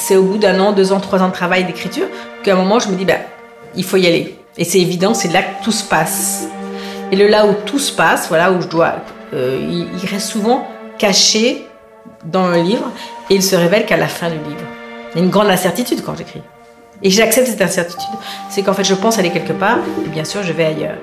c'est au bout d'un an, deux ans, trois ans de travail d'écriture qu'à un moment, je me dis, ben, il faut y aller. Et c'est évident, c'est là que tout se passe. Et le là où tout se passe, voilà, où je dois, euh, il, reste souvent caché dans un livre et il se révèle qu'à la fin du livre. Il y a une grande incertitude quand j'écris. Et j'accepte cette incertitude. C'est qu'en fait, je pense aller quelque part et bien sûr, je vais ailleurs.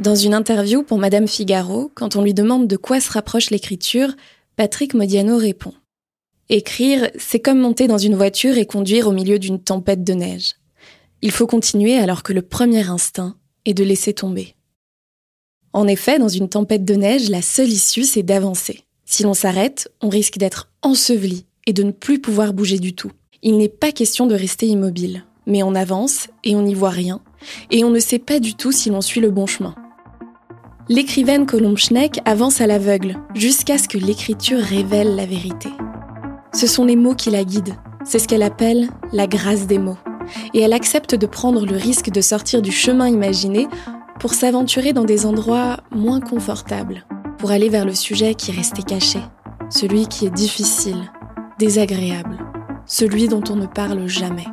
Dans une interview pour Madame Figaro, quand on lui demande de quoi se rapproche l'écriture, Patrick Modiano répond Écrire, c'est comme monter dans une voiture et conduire au milieu d'une tempête de neige. Il faut continuer alors que le premier instinct est de laisser tomber. En effet, dans une tempête de neige, la seule issue, c'est d'avancer. Si l'on s'arrête, on risque d'être enseveli et de ne plus pouvoir bouger du tout. Il n'est pas question de rester immobile, mais on avance et on n'y voit rien, et on ne sait pas du tout si l'on suit le bon chemin. L'écrivaine Colombe Schneck avance à l'aveugle, jusqu'à ce que l'écriture révèle la vérité. Ce sont les mots qui la guident, c'est ce qu'elle appelle la grâce des mots. Et elle accepte de prendre le risque de sortir du chemin imaginé pour s'aventurer dans des endroits moins confortables, pour aller vers le sujet qui restait caché, celui qui est difficile, désagréable, celui dont on ne parle jamais.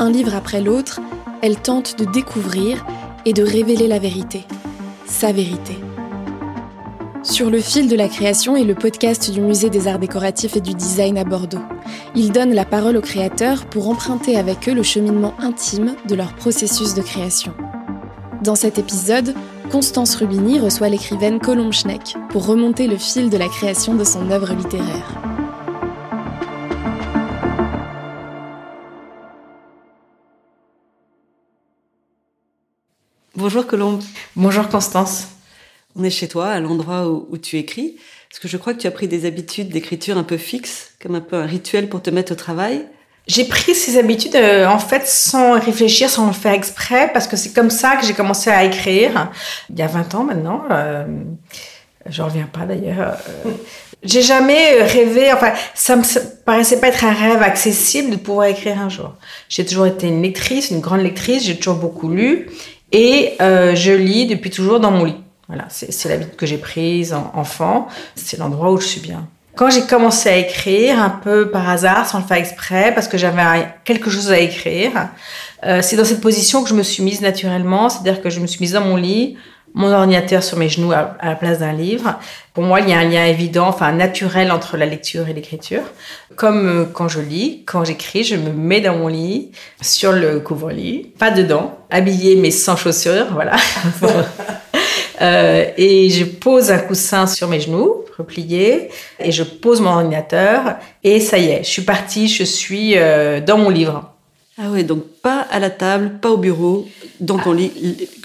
Un livre après l'autre, elle tente de découvrir et de révéler la vérité, sa vérité. Sur le fil de la création est le podcast du Musée des Arts Décoratifs et du Design à Bordeaux. Il donne la parole aux créateurs pour emprunter avec eux le cheminement intime de leur processus de création. Dans cet épisode, Constance Rubini reçoit l'écrivaine Colombe Schneck pour remonter le fil de la création de son œuvre littéraire. Bonjour Colombe. Bonjour Constance. On est chez toi, à l'endroit où, tu écris. Parce que je crois que tu as pris des habitudes d'écriture un peu fixes, comme un peu un rituel pour te mettre au travail. J'ai pris ces habitudes euh, en fait sans réfléchir, sans le faire exprès, parce que c'est comme ça que j'ai commencé à écrire il y a 20 ans maintenant. Euh, je reviens pas d'ailleurs. Euh, j'ai jamais rêvé, enfin, ça me paraissait pas être un rêve accessible de pouvoir écrire un jour. J'ai toujours été une lectrice, une grande lectrice, j'ai toujours beaucoup lu. Et euh, je lis depuis toujours dans mon lit. Voilà, c'est l'habitude que j'ai prise en enfant. C'est l'endroit où je suis bien. Quand j'ai commencé à écrire, un peu par hasard, sans le faire exprès, parce que j'avais quelque chose à écrire, euh, c'est dans cette position que je me suis mise naturellement. C'est-à-dire que je me suis mise dans mon lit, mon ordinateur sur mes genoux à, la place d'un livre. Pour moi, il y a un lien évident, enfin naturel entre la lecture et l'écriture. Comme euh, quand je lis, quand j'écris, je me mets dans mon lit, sur le couvre-lit, pas dedans, habillée mais sans chaussures, voilà. euh, et je pose un coussin sur mes genoux, replié, et je pose mon ordinateur, et ça y est, je suis partie, je suis euh, dans mon livre. Ah oui, donc pas à la table, pas au bureau, dans ton lit,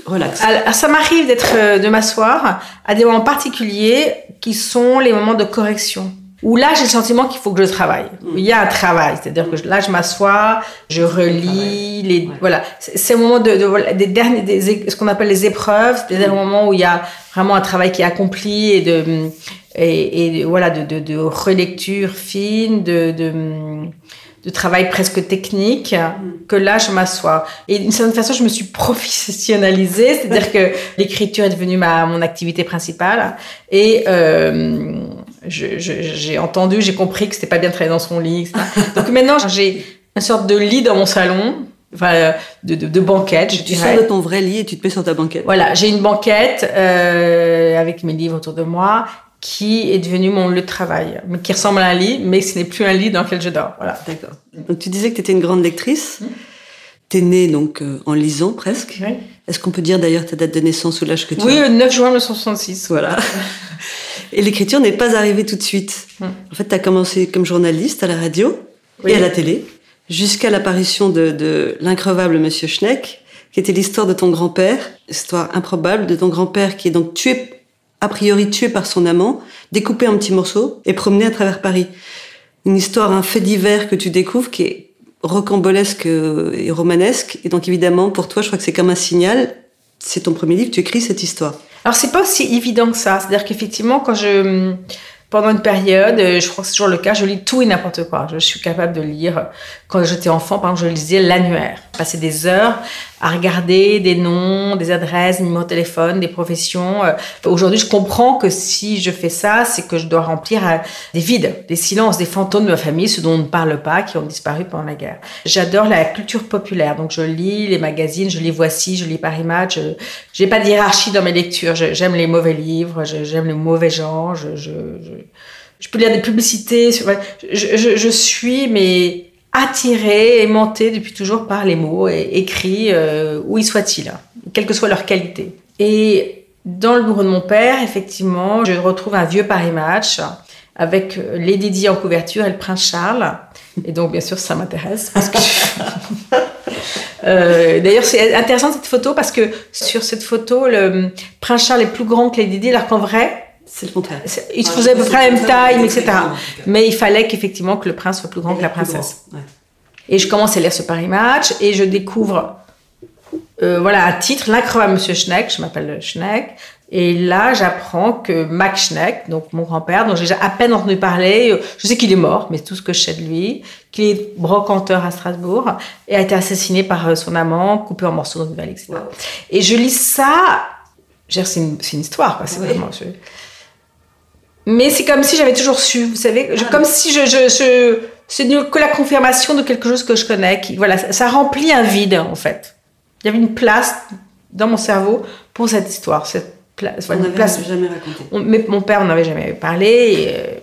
relax. ça m'arrive d'être, euh, de m'asseoir à des moments particuliers qui sont les moments de correction. Où là, j'ai le sentiment qu'il faut que je travaille. Mm. Il y a un travail, c'est-à-dire que là, je m'assois, je relis, les, voilà. C'est le moment de, de, des derniers, des, ce qu'on appelle les épreuves, c'est-à-dire le moment où il y a vraiment un travail qui est accompli et de, et, et voilà, de, de, de relecture fine, de, de de travail presque technique mm. que là je m'assois. Et d'une certaine façon je me suis professionnalisée c'est-à-dire que l'écriture est devenue ma mon activité principale. Et euh, j'ai entendu j'ai compris que c'était pas bien de travailler dans son lit etc. donc maintenant j'ai une sorte de lit dans mon salon enfin de, de, de banquette je tu sors de ton vrai lit et tu te mets sur ta banquette. Voilà j'ai une banquette euh, avec mes livres autour de moi qui est devenu mon lieu de travail, mais qui ressemble à un lit, mais ce n'est plus un lit dans lequel je dors. Voilà. D'accord. Donc tu disais que tu étais une grande lectrice. Mmh. Tu es née donc euh, en lisant presque. Oui. Est-ce qu'on peut dire d'ailleurs ta date de naissance ou l'âge que tu oui, as Oui, le 9 juin 1966. Voilà. et l'écriture n'est pas arrivée tout de suite. Mmh. En fait, tu as commencé comme journaliste à la radio et à la télé, jusqu'à l'apparition de, de l'increvable Monsieur Schneck, qui était l'histoire de ton grand-père, histoire improbable de ton grand-père qui est donc tué a priori tué par son amant, découpé en petits morceaux et promené à travers Paris. Une histoire, un fait divers que tu découvres qui est rocambolesque et romanesque. Et donc évidemment, pour toi, je crois que c'est comme un signal. C'est ton premier livre, tu écris cette histoire. Alors c'est pas aussi évident que ça. C'est-à-dire qu'effectivement, quand je pendant une période, je crois que c'est toujours le cas, je lis tout et n'importe quoi. Je suis capable de lire, quand j'étais enfant, par exemple, je lisais l'annuaire. Je passais des heures à regarder des noms, des adresses, des numéros de téléphone, des professions. Euh, aujourd'hui, je comprends que si je fais ça, c'est que je dois remplir euh, des vides, des silences, des fantômes de ma famille, ceux dont on ne parle pas, qui ont disparu pendant la guerre. J'adore la culture populaire, donc je lis les magazines, je lis Voici, je lis Paris Match. Je n'ai pas de hiérarchie dans mes lectures. J'aime les mauvais livres, j'aime les mauvais gens. Je, je, je, peux lire des publicités. Je, je suis mais attirée, aimantée depuis toujours par les mots et écrits euh, où ils soient-ils, quelle que soit leur qualité. Et dans le bureau de mon père, effectivement, je retrouve un vieux Paris Match avec Lady Di en couverture et le prince Charles. Et donc, bien sûr, ça m'intéresse. Euh, D'ailleurs, c'est intéressant cette photo parce que sur cette photo, le prince Charles est plus grand que Lady Di, alors qu'en vrai, c'est le contraire. Ils se faisaient à peu près la même taille, etc. Mais il fallait qu'effectivement que le prince soit plus grand que la princesse. Et je commence à lire ce Paris Match et je découvre, euh, voilà, un titre, l'incroyable Monsieur Schneck, je m'appelle Schneck. Et là, j'apprends que Max Schneck, donc mon grand-père, dont j'ai à peine entendu parler, je sais qu'il est mort, mais tout ce que je sais de lui, qu'il est brocanteur à Strasbourg, et a été assassiné par euh, son amant, coupé en morceaux dans une vallée, etc. Et je lis ça, c'est une, une, histoire, c'est vraiment... Mais c'est comme si j'avais toujours su, vous savez, comme si je, je, je c'est que la confirmation de quelque chose que je connais. Qui, voilà, ça, remplit un vide en fait. Il y avait une place dans mon cerveau pour cette histoire, cette place. on n'avait jamais raconté. mais mon père n'en avait jamais parlé. Euh,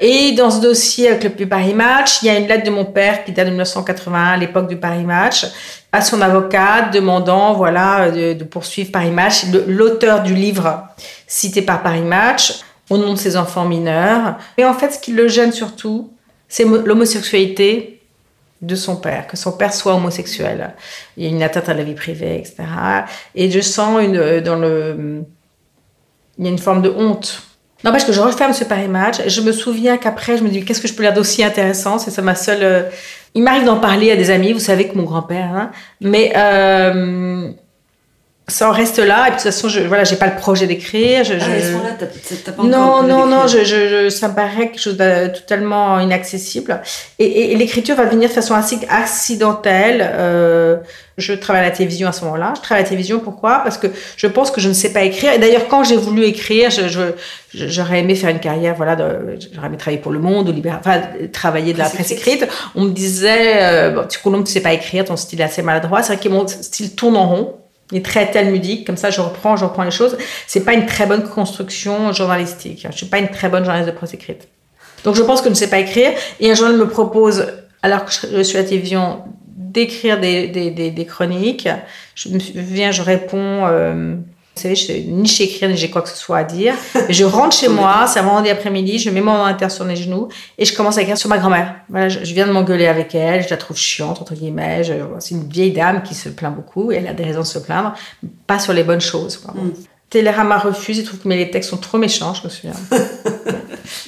et, dans ce dossier avec le Paris Match, il y a une lettre de mon père qui date de 1981, à l'époque du Paris Match, à son avocat demandant voilà de, de poursuivre Paris Match, l'auteur du livre cité par Paris Match au nom de ses enfants mineurs. Et en fait, ce qui le gêne surtout, c'est l'homosexualité de son père, que son père soit homosexuel. Il y a une atteinte à la vie privée, etc. Et je sens une, euh, dans le, il y a une forme de honte. N'empêche que je referme ce Paris Match. Je me souviens qu'après, je me dis, qu'est-ce que je peux lire d'aussi intéressant? C'est ça ma seule. Euh, il m'arrive d'en parler à des amis, vous savez que mon grand-père, hein. mais euh, ça en reste là. Et de toute façon, je, voilà, j'ai pas le projet d'écrire. Je, ah, pas non, non, non, je, je, ça me paraît quelque chose de totalement inaccessible. Et, et, l'écriture va venir de façon assez accidentelle. Euh, je travaille à la télévision à ce moment-là. Je travaille à la télévision, pourquoi? Parce que je pense que je ne sais pas écrire. Et d'ailleurs, quand j'ai voulu écrire, j'aurais aimé faire une carrière, voilà, j'aurais aimé travailler pour Le Monde ou Libéral, enfin, travailler de la presse écrite. On me disait, euh, bon, tu ne sais pas écrire, ton style est assez maladroit. C'est vrai que mon style tourne en rond. Il est très talmudique, comme ça je reprends, je reprends les choses. C'est pas une très bonne construction journalistique. Je suis pas une très bonne journaliste de presse écrite. Donc je pense que je ne sais pas écrire. Et un journal me propose, alors que je suis à la télévision, d'écrire des, des, des, chroniques. Je me souviens, je réponds. Euh, vous savez, je ni chez écrire, ni j'ai quoi que ce soit à dire. je rentre chez moi, c'est un vendredi après-midi, je mets mon ordinateur sur les genoux et je commence à écrire sur ma grand-mère. Voilà, je, viens de m'engueuler avec elle, je la trouve chiante, entre guillemets. C'est une vieille dame qui se plaint beaucoup et elle a des raisons de se plaindre, pas sur les bonnes choses. Quoi. Mm. Télérama refuse, il trouve que mes textes sont trop méchants, je me souviens.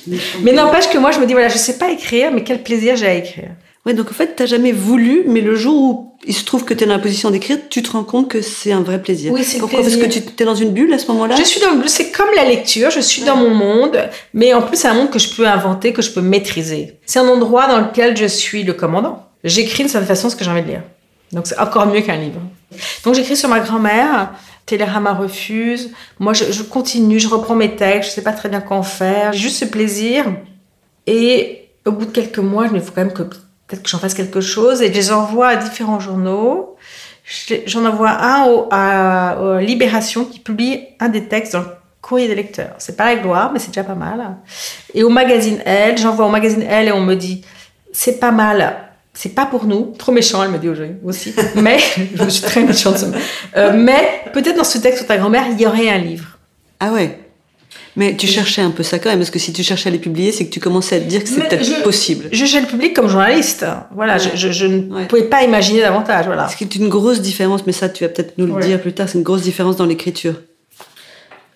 mais n'empêche que moi, je me dis, voilà, je sais pas écrire, mais quel plaisir j'ai à écrire. Ouais, donc en fait, t'as jamais voulu, mais le jour où il se trouve que tu es dans la position d'écrire, tu te rends compte que c'est un vrai plaisir. Oui, c'est Pourquoi? Parce que tu es dans une bulle à ce moment-là? Je suis dans une bulle, c'est comme la lecture, je suis dans mon monde, mais en plus c'est un monde que je peux inventer, que je peux maîtriser. C'est un endroit dans lequel je suis le commandant. J'écris de cette façon ce que j'ai envie de lire. Donc c'est encore mieux qu'un livre. Donc j'écris sur ma grand-mère, Télérama refuse, moi je, je, continue, je reprends mes textes, je sais pas très bien quoi en faire, j'ai juste ce plaisir. Et au bout de quelques mois, je me dis, faut quand même que que j'en fasse quelque chose, et je les envoie à différents journaux. J'en envoie un au, à, Libération qui publie un des textes dans le courrier des lecteurs. C'est pas la gloire, mais c'est déjà pas mal. Et au magazine Elle, j'envoie au magazine Elle et on me dit c'est pas mal. C'est pas pour nous, trop méchant, elle me dit aussi. Mais, je suis très méchante. Euh, mais peut-être dans ce texte sur ta grand-mère, il y aurait un livre. Ah ouais. Mais tu cherchais un peu ça quand même, parce que si tu cherchais à les publier, c'est que tu commençais à te dire que c'est peut-être possible. Je cherchais le public comme journaliste. Voilà, je, je, ne pouvais pas imaginer davantage. Voilà. Ce qui est une grosse différence, mais ça, tu vas peut-être nous le dire plus tard, c'est une grosse différence dans l'écriture.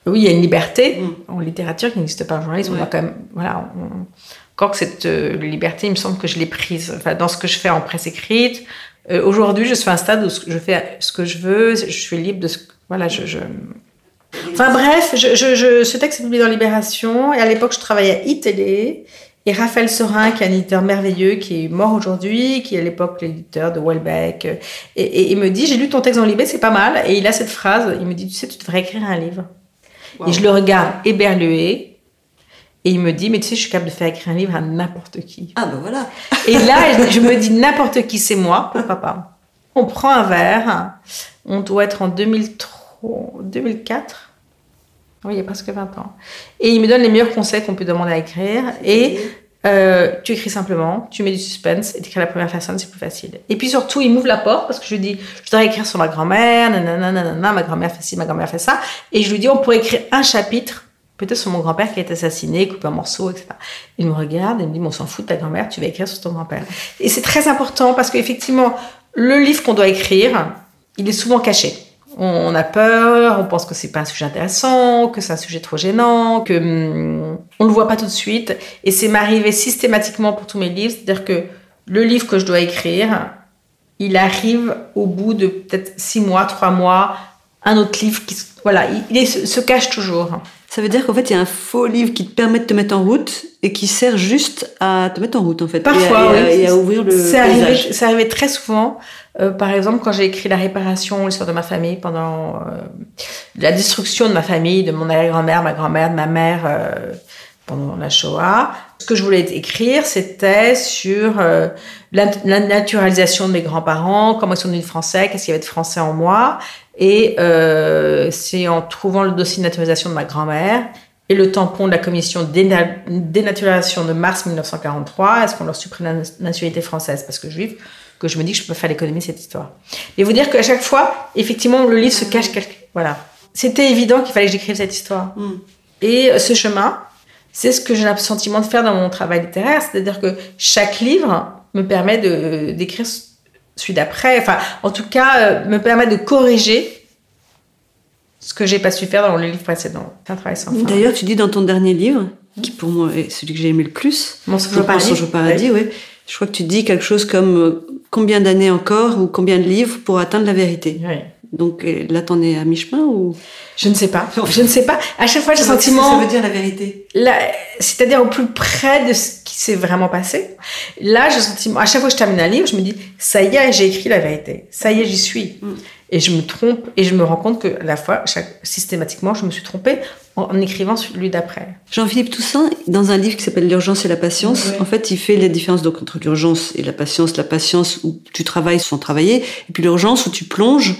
Oui, il y a une liberté mm. en littérature qui n'existe pas en journalisme. On a quand même, voilà, encore que cette euh, liberté, il me semble que je l'ai prise. Enfin, dans ce que je fais en presse écrite, euh, aujourd'hui, je suis à un stade où je fais ce que je veux, je suis libre de ce, voilà, je, je Enfin bref, je, je, ce texte est publié dans Libération et à l'époque je travaillais à iTélé Et Raphaël Sorin, qui est un éditeur merveilleux, qui est mort aujourd'hui, qui est à l'époque l'éditeur de Welbeck, et, il me dit, j'ai lu ton texte dans Libé, c'est pas mal. Et il a cette phrase, il me dit, tu sais, tu devrais écrire un livre. Et je le regarde éberlué, et il me dit, mais tu sais, je suis capable de faire écrire un livre à n'importe qui. Ah ben voilà. et là, je me dis, n'importe qui, c'est moi, pourquoi pas. On prend un verre, on doit être en 2003, 2004. Oui, il y a presque 20 ans. Et il me donne les meilleurs conseils qu'on peut demander à écrire. Et euh, tu écris simplement, tu mets du suspense et tu écris la première personne, c'est plus facile. Et puis surtout, il m'ouvre la porte parce que je lui dis, je voudrais écrire sur ma grand-mère, nanana, ma grand-mère fait ci, ma grand-mère fait ça. Et je lui dis, on pourrait écrire un chapitre, peut-être sur mon grand-père qui a été assassiné, coupé en morceaux, etc. Il me regarde et me dit, on s'en fout de ta grand-mère, tu vas écrire sur ton grand-père. Et c'est très important parce qu'effectivement, le livre qu'on doit écrire, il est souvent caché on a peur, on pense que c'est pas un sujet intéressant, que c'est un sujet trop gênant, que hum, on le voit pas tout de suite. Et c'est m'arriver systématiquement pour tous mes livres, c'est-à-dire que le livre que je dois écrire, il arrive au bout de peut-être six mois, trois mois, un autre livre qui, voilà, il, se, cache toujours. Ça veut dire qu'en fait, il y a un faux livre qui te permet de te mettre en route et qui sert juste à te mettre en route, en fait. Parfois, et à, ouvrir le. C'est arrivé, arrivé, très souvent. Euh, par exemple, quand j'ai écrit La réparation, l'histoire de ma famille, pendant euh, la destruction de ma famille, de mon arrière-grand-mère, ma grand-mère, de ma mère, euh, pendant la Shoah, que je voulais écrire, c'était sur la, naturalisation de mes grands-parents, comment ils sont devenus français, qu'est-ce qu'il y avait de français en moi. Et c'est en trouvant le dossier de naturalisation de ma grand-mère et le tampon de la commission dénaturation de mars 1943, est-ce qu'on leur supprime la nationalité française? Parce que juif que je me dis que je peux faire l'économie de cette histoire. Et vous dire qu'à chaque fois, effectivement, le livre se cache quelque... Voilà. C'était évident qu'il fallait que j'écrive cette histoire. Mm. Et euh, ce chemin, c'est ce que j'ai le sentiment de faire dans mon travail littéraire, c'est-à-dire que chaque livre me permet de d'écrire celui d'après, enfin, en tout cas, euh, me permet de corriger ce que j'ai pas su faire dans le livre précédent. C'est un travail sans fin. D'ailleurs, tu dis dans ton dernier livre, qui pour moi est celui que j'ai aimé le plus, Mon songe au paradis, paradis oui. Je crois que tu dis quelque chose comme euh, combien d'années encore ou combien de livres pour atteindre la vérité? Oui. Donc euh, là, t'en es à mi-chemin ou? Je ne sais pas. Je ne sais pas. À chaque fois, j'ai le sentiment. Ça veut dire la vérité. c'est-à-dire au plus près de ce qui s'est vraiment passé. Là, j'ai le sentiment. À chaque fois que je termine un livre, je me dis ça y est, j'ai écrit la vérité. Ça y est, j'y suis. Mm. Et je me trompe et je me rends compte que à la fois, chaque, systématiquement, je me suis trompée en, écrivant celui d'après. Jean-Philippe Toussaint, dans un livre qui s'appelle L'urgence et la patience, en fait, il fait la différence donc, entre l'urgence et la patience. La patience où tu travailles sans travailler, et puis l'urgence où tu plonges.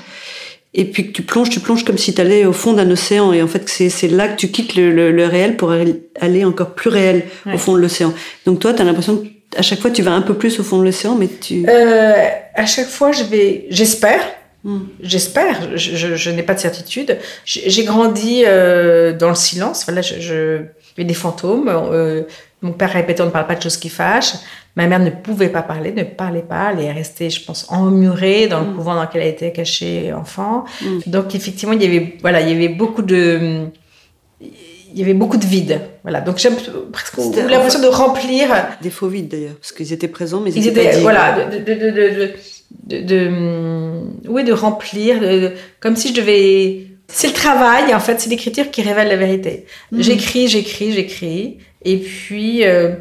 Et puis que tu plonges, tu plonges comme si tu allais au fond d'un océan. Et en fait, c'est là que tu quittes le, le, réel pour aller encore plus réel au fond de l'océan. Donc toi, tu as l'impression que à chaque fois, tu vas un peu plus au fond de l'océan, mais tu... Euh, à chaque fois, je vais... J'espère Hmm. J'espère, je, n'ai pas de certitude. J'ai grandi euh, dans le silence. Voilà, je, je, des fantômes. Euh, mon père répétait on ne parle pas de choses qui fâchent. Ma mère ne pouvait pas parler, ne parlait pas. Elle est restée, je pense, emmurée dans le hmm. couvent dans lequel elle était cachée enfant. Hmm. Donc effectivement, il y avait, voilà, il y avait beaucoup de, il y avait beaucoup de vide. Voilà. Donc j'ai presque l'impression de remplir des faux vides d'ailleurs, parce qu'ils étaient présents, mais ils, étaient, voilà, de, de, de de, oui, de remplir, comme si je devais. C'est le travail, en fait, c'est l'écriture qui révèle la vérité. Mhm. J'écris, j'écris, j'écris, et puis euh,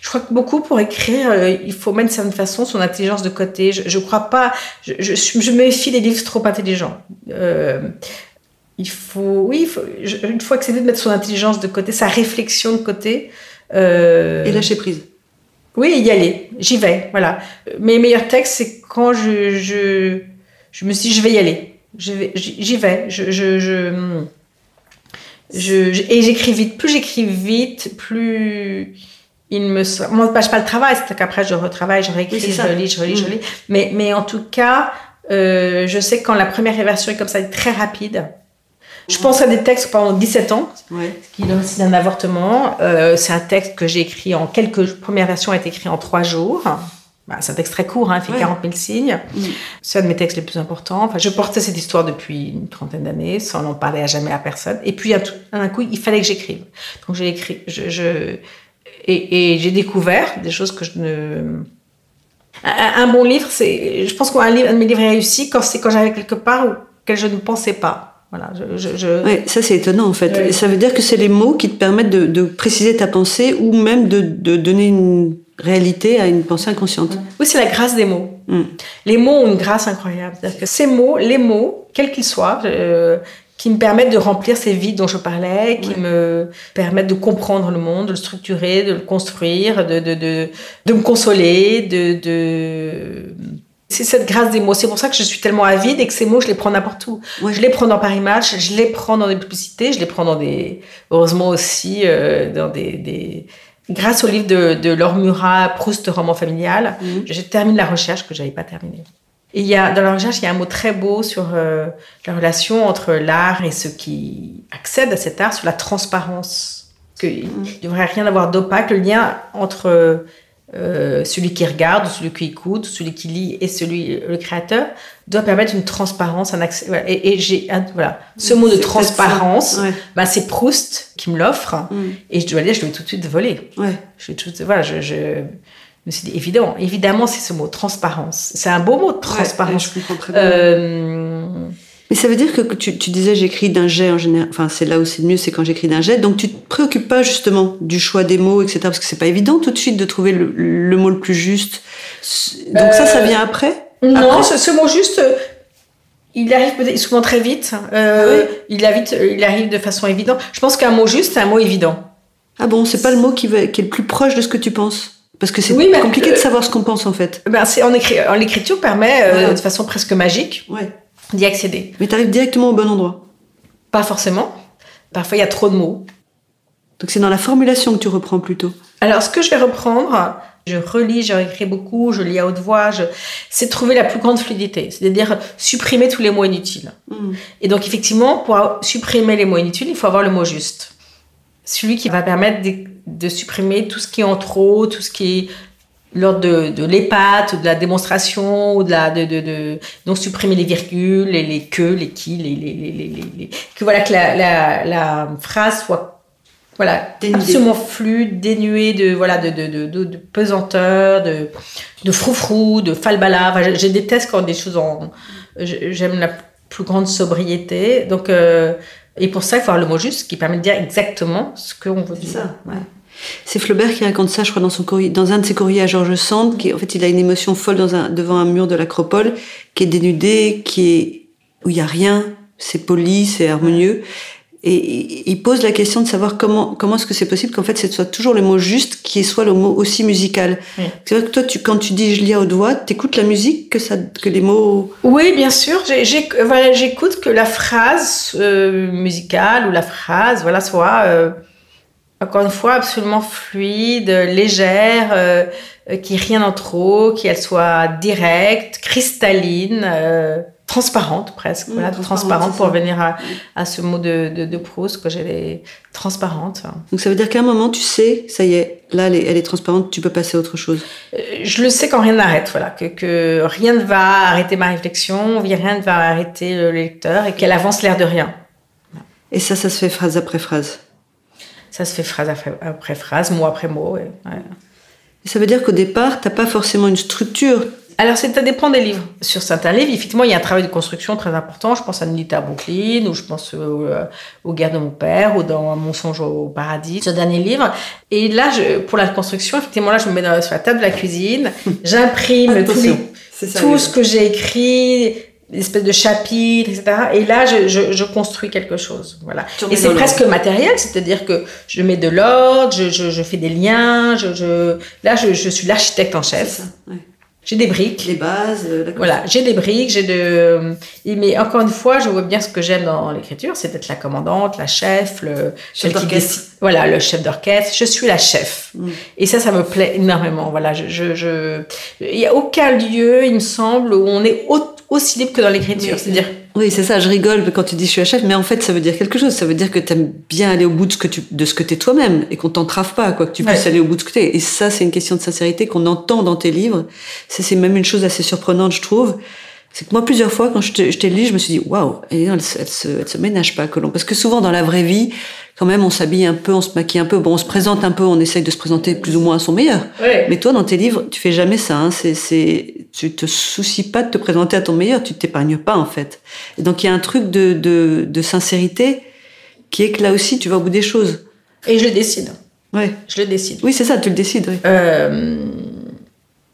je crois que beaucoup pour écrire, euh, il faut mettre de certaine façon son intelligence de côté. Je, je crois pas, je, je, je, me méfie des livres trop intelligents. Euh, il faut, oui, il faut, il faut accepter de mettre son intelligence de côté, sa réflexion de côté. et lâcher prise. Oui, y aller. J'y vais. Voilà. Mes meilleurs textes, c'est quand je, je, je me suis dit, je vais y aller. J'y vais. Je, je, je, et j'écris vite. Plus j'écris vite, plus il me. Moi, je pas le travail, c'est qu'après, je retravaille, je réécris, je relis, je relis, je mm. lis. Mais, mais en tout cas, euh, je sais que quand la première version est comme ça, elle est très rapide. Je pense à des textes pendant 17 ans, ouais. qui est aussi d'un avortement. Euh, c'est un texte que j'ai écrit en quelques. Première version a été écrit en trois jours. Bah, c'est un texte très court, hein, il fait 40 000 signes. Mm. C'est un de mes textes les plus importants. Enfin, je portais cette histoire depuis une trentaine d'années, sans en parler à jamais à personne. Et puis, d'un coup, il fallait que j'écrive. Donc, j'ai écrit. Je, je, et, et j'ai découvert des choses que je ne. Un, bon livre, c'est. Je pense qu'un un de mes livres réussi quand c'est quand j'avais quelque part auquel je ne pensais pas. Voilà, je, je, Ouais, ça c'est étonnant en fait. Ça veut dire que c'est les mots qui te permettent de, de préciser ta pensée ou même de, de, donner une réalité à une pensée inconsciente. Oui, c'est la grâce des mots. Mm. Les mots ont une grâce incroyable. Que ces mots, les mots, quels qu'ils soient, euh, qui me permettent de remplir ces vides dont je parlais, qui me permettent de comprendre le monde, de le structurer, de le construire, de, de, de, de me consoler, de, de... C'est cette grâce des mots. C'est pour ça que je suis tellement avide et que ces mots, je les prends n'importe où. Ouais. Je les prends dans Paris Match, je les prends dans des publicités, je les prends dans des... Heureusement aussi, euh, dans des... des... Grâce au livre de, de Laure Murat, Proust, roman familial, Mhm. je termine la recherche que j'avais pas terminée. Et il y a, dans la recherche, il y a un mot très beau sur euh, la relation entre l'art et ceux qui accèdent à cet art, sur la transparence. Parce qu'il ne devrait rien avoir d'opaque, le lien entre euh, celui qui regarde, celui qui écoute, celui qui lit et celui, le créateur, doit permettre une transparence, un accès. voilà. Et, et j'ai, voilà, ce mot de transparence. Ouais. bah, c'est Proust qui me l'offre. Mm. Et je dois dire, je ai tout de suite volé. Ouais. Je, suis tout- voilà, je, je me suis dit, évidemment, évidemment, c'est ce mot, transparence. C'est un beau mot Ouais, transparence. je comprends très bien. Euh, Mais ça veut dire que tu, tu disais j'écris d'un jet en général. Enfin, c'est là où c'est le mieux, c'est quand j'écris d'un jet. Donc tu te préoccupes pas justement du choix des mots, etc. Parce que c'est pas évident tout de suite de trouver le, le mot le plus juste. Donc ça, ça vient après? non, Après? ce, ce mot juste, euh, il arrive souvent très vite. Euh, Ah il, arrive, il arrive de façon évidente. Je pense qu'un mot juste, c'est un mot évident. Ah bon, c'est pas le mot qui, va, qui est le plus proche de ce que tu penses? Parce que c'est Oui, compliqué euh, de savoir ce qu'on pense en fait. Ben, c'est en, écrit, en l'écriture permet euh, Ouais. de façon presque magique Ouais. d'y accéder. Mais t'arrives directement au bon endroit. Pas forcément. Parfois, il y a trop de mots. Donc c'est dans la formulation que tu reprends plutôt. Alors, ce que je vais reprendre, je relis, je réécris beaucoup, je lis à haute voix, je... c'est trouver la plus grande fluidité, c'est-à-dire supprimer tous les mots inutiles. Mm. Et donc, effectivement, pour supprimer les mots inutiles, il faut avoir le mot juste. Celui qui va permettre de, supprimer tout ce qui est en trop, tout ce qui est l'ordre de, de l'épate, ou de la démonstration, ou de la, de, de, de- donc supprimer les virgules, les, les que, les qui, les, les, les, que voilà, que la, la, la phrase soit, voilà, Dénudée. absolument fluide, dénuée de, voilà, de, de, de, de, de pesanteur, de, de froufrou, de falbala. Enfin, je, je déteste quand des choses en, j'aime la plus grande sobriété. Donc, euh, et pour ça, il faut avoir le mot juste qui permet de dire exactement ce qu'on veut C'est dire. ça. ouais. C'est Flaubert qui raconte ça, je crois, dans son courrier, dans un de ses courriers à Georges Sand, qui en fait il a une émotion folle dans un, devant un mur de l'Acropole, qui est dénudé, qui est où il y a rien, c'est poli, c'est harmonieux. Et il- pose la question de savoir comment comment est-ce que c'est possible qu'en fait ce soit toujours le mot juste qui soit le mot aussi musical. Oui. C'est vrai que toi, tu, quand tu dis je lis à haute voix, t'écoutes la musique que ça que les mots. Oui, bien sûr. Voilà, J'écoute que la phrase euh, musicale ou la phrase, voilà, soit euh, encore une fois absolument fluide, légère, euh, qu'il n'y ait rien en trop, qu'elle soit directe, cristalline, euh, transparente presque. Mmh, voilà, transparente, pour revenir à, à ce mot de, de, de Proust que j'ai les transparente. Donc ça veut dire qu'à un moment tu sais, ça y est, là elle est, elle est transparente, tu peux passer à autre chose. Euh, Je le sais quand rien n'arrête, voilà, que, que rien ne va arrêter ma réflexion, rien ne va arrêter le lecteur et qu'elle avance l'air de rien. Et ça, ça se fait phrase après phrase. Ça se fait phrase après, phrase, mot après mot. ouais. Et ça veut dire qu'au départ, t'as pas forcément une structure. Alors, ça dépend des livres. Sur certains livres, effectivement, il y a un travail de construction très important. Je pense à Nulita Brooklyn, ou je pense euh, aux guerres de mon père, ou dans Mon songe au paradis, ce dernier livre. Et là, je, pour la construction, effectivement, là, je me mets dans- sur la table de la cuisine, j'imprime tout ce que j'ai écrit, des espèces de chapitres, etc. Et là, je, je, je construis quelque chose. Voilà. Et c'est presque matériel, c'est-à-dire que je mets de l'ordre, je, je, fais des liens, je, je... là, je, je suis l'architecte en chef. ouais. J'ai des briques. Les bases, euh. Voilà, j'ai des briques, j'ai de. Mais encore une fois, je vois bien ce que j'aime dans l'écriture, c'est d'être la commandante, la chef, le Chef qui d'orchestre. Voilà, le chef d'orchestre. Je suis la chef. Mm. Et ça, ça me plaît énormément. Voilà, je, je, je... il y a aucun lieu, il me semble, où on est au- aussi libre que dans l'écriture. C'est-à-dire, Oui, c'est ça, je rigole quand tu dis je suis chef, mais en fait, ça veut dire quelque chose. Ça veut dire que tu aimes bien aller au bout de ce que tu, de ce que t'es toi-même et qu'on t'entrave pas, quoi, que tu puisses aller au bout de ce que t'es. Et ça, c'est une question de sincérité qu'on entend dans tes livres. Ça, c'est même une chose assez surprenante, je trouve. C'est que moi, plusieurs fois, quand je t'ai lu, je me suis dit, waouh, elle, elle, se, elle se ménage pas, Colombe. Parce que souvent, dans la vraie vie, quand même, on s'habille un peu, on se maquille un peu, bon, on se présente un peu, on essaye de se présenter plus ou moins à son meilleur. Mais toi, dans tes livres, tu fais jamais ça. Hein. C'est, c'est, tu te soucies pas de te présenter à ton meilleur, tu t'épargnes pas, en fait. Et donc, il y a un truc de, de, de sincérité qui est que là aussi, tu vas au bout des choses. Et je le décide. Ouais. Je le décide. Oui, c'est ça, tu le décides. Oui. Euh,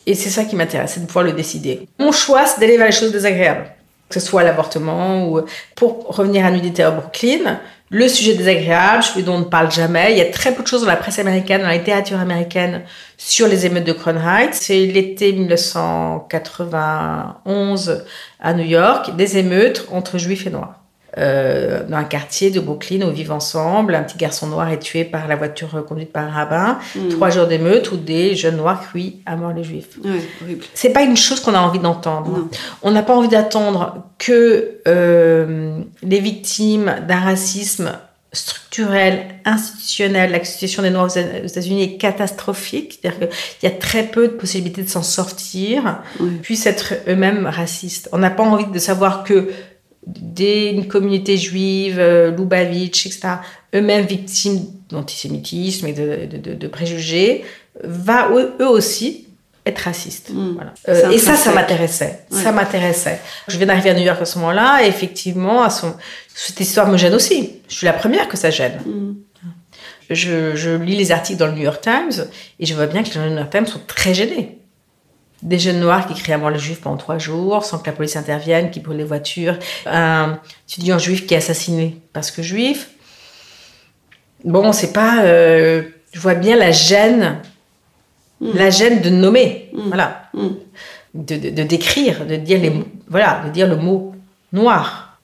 et c'est ça qui m'intéresse, c'est de pouvoir le décider. Mon choix, c'est d'aller vers les choses désagréables. Que ce soit l'avortement ou pour revenir à Nudité à Brooklyn, le sujet désagréable, celui dont on ne parle jamais. Il y a très peu de choses dans la presse américaine, dans la littérature américaine sur les émeutes de Crown Heights. C'est l'été 1991 à New York, des émeutes entre juifs et noirs. Euh, dans un quartier de Brooklyn où vivent ensemble. Un petit garçon noir est tué par la voiture conduite par un rabbin. Hmm. Trois jours d'émeute où des jeunes noirs crient à mort les juifs. Ouais, c'est pas une chose qu'on a envie d'entendre. On n'a pas envie d'attendre que euh, les victimes d'un racisme structurel, institutionnel, la situation des Noirs aux États-Unis est catastrophique, c'est-à-dire qu'il y a très peu de possibilités de s'en sortir, puissent être eux-mêmes racistes. On n'a pas envie de savoir que d'une communauté juive, euh, Lubavitch, etc., eux-mêmes victimes d'antisémitisme et de, préjugés, va eux, aussi être racistes. Mm. Euh, et ça, ça m'intéressait. Ça m'intéressait. Je viens d'arriver à New York à ce moment-là, et effectivement, à son... cette histoire me gêne aussi. Je suis la première que ça gêne. Mm. Je, je, lis les articles dans le New York Times, et je vois bien que les New York Times sont très gênés des jeunes noirs qui crient à mort les juifs pendant trois jours sans que la police intervienne, qui brûlent les voitures, un étudiant juif qui est assassiné parce que juif. Bon, c'est pas. Euh, je vois bien la gêne, mm. la gêne de nommer, mm. voilà, mm. de, de, décrire, de dire les, voilà, de dire le mot noir.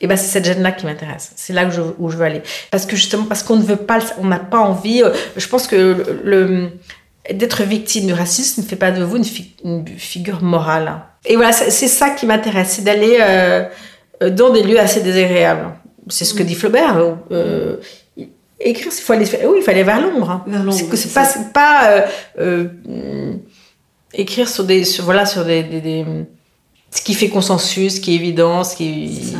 Et ben c'est cette gêne-là qui m'intéresse. C'est là où je, où je, veux aller. Parce que justement, parce qu'on ne veut pas, on n'a pas envie. Euh, je pense que le d'être victime du racisme ne fait pas de vous une, figure morale. Et voilà, c'est ça qui m'intéresse, c'est d'aller euh, euh, dans des lieux assez désagréables. C'est ce que dit Flaubert. Euh, écrire, il faut aller, oui, il vers l'ombre. Hein. C'est pas, pas écrire sur des, voilà, sur des, ce qui fait consensus, ce qui est évident, ce qui,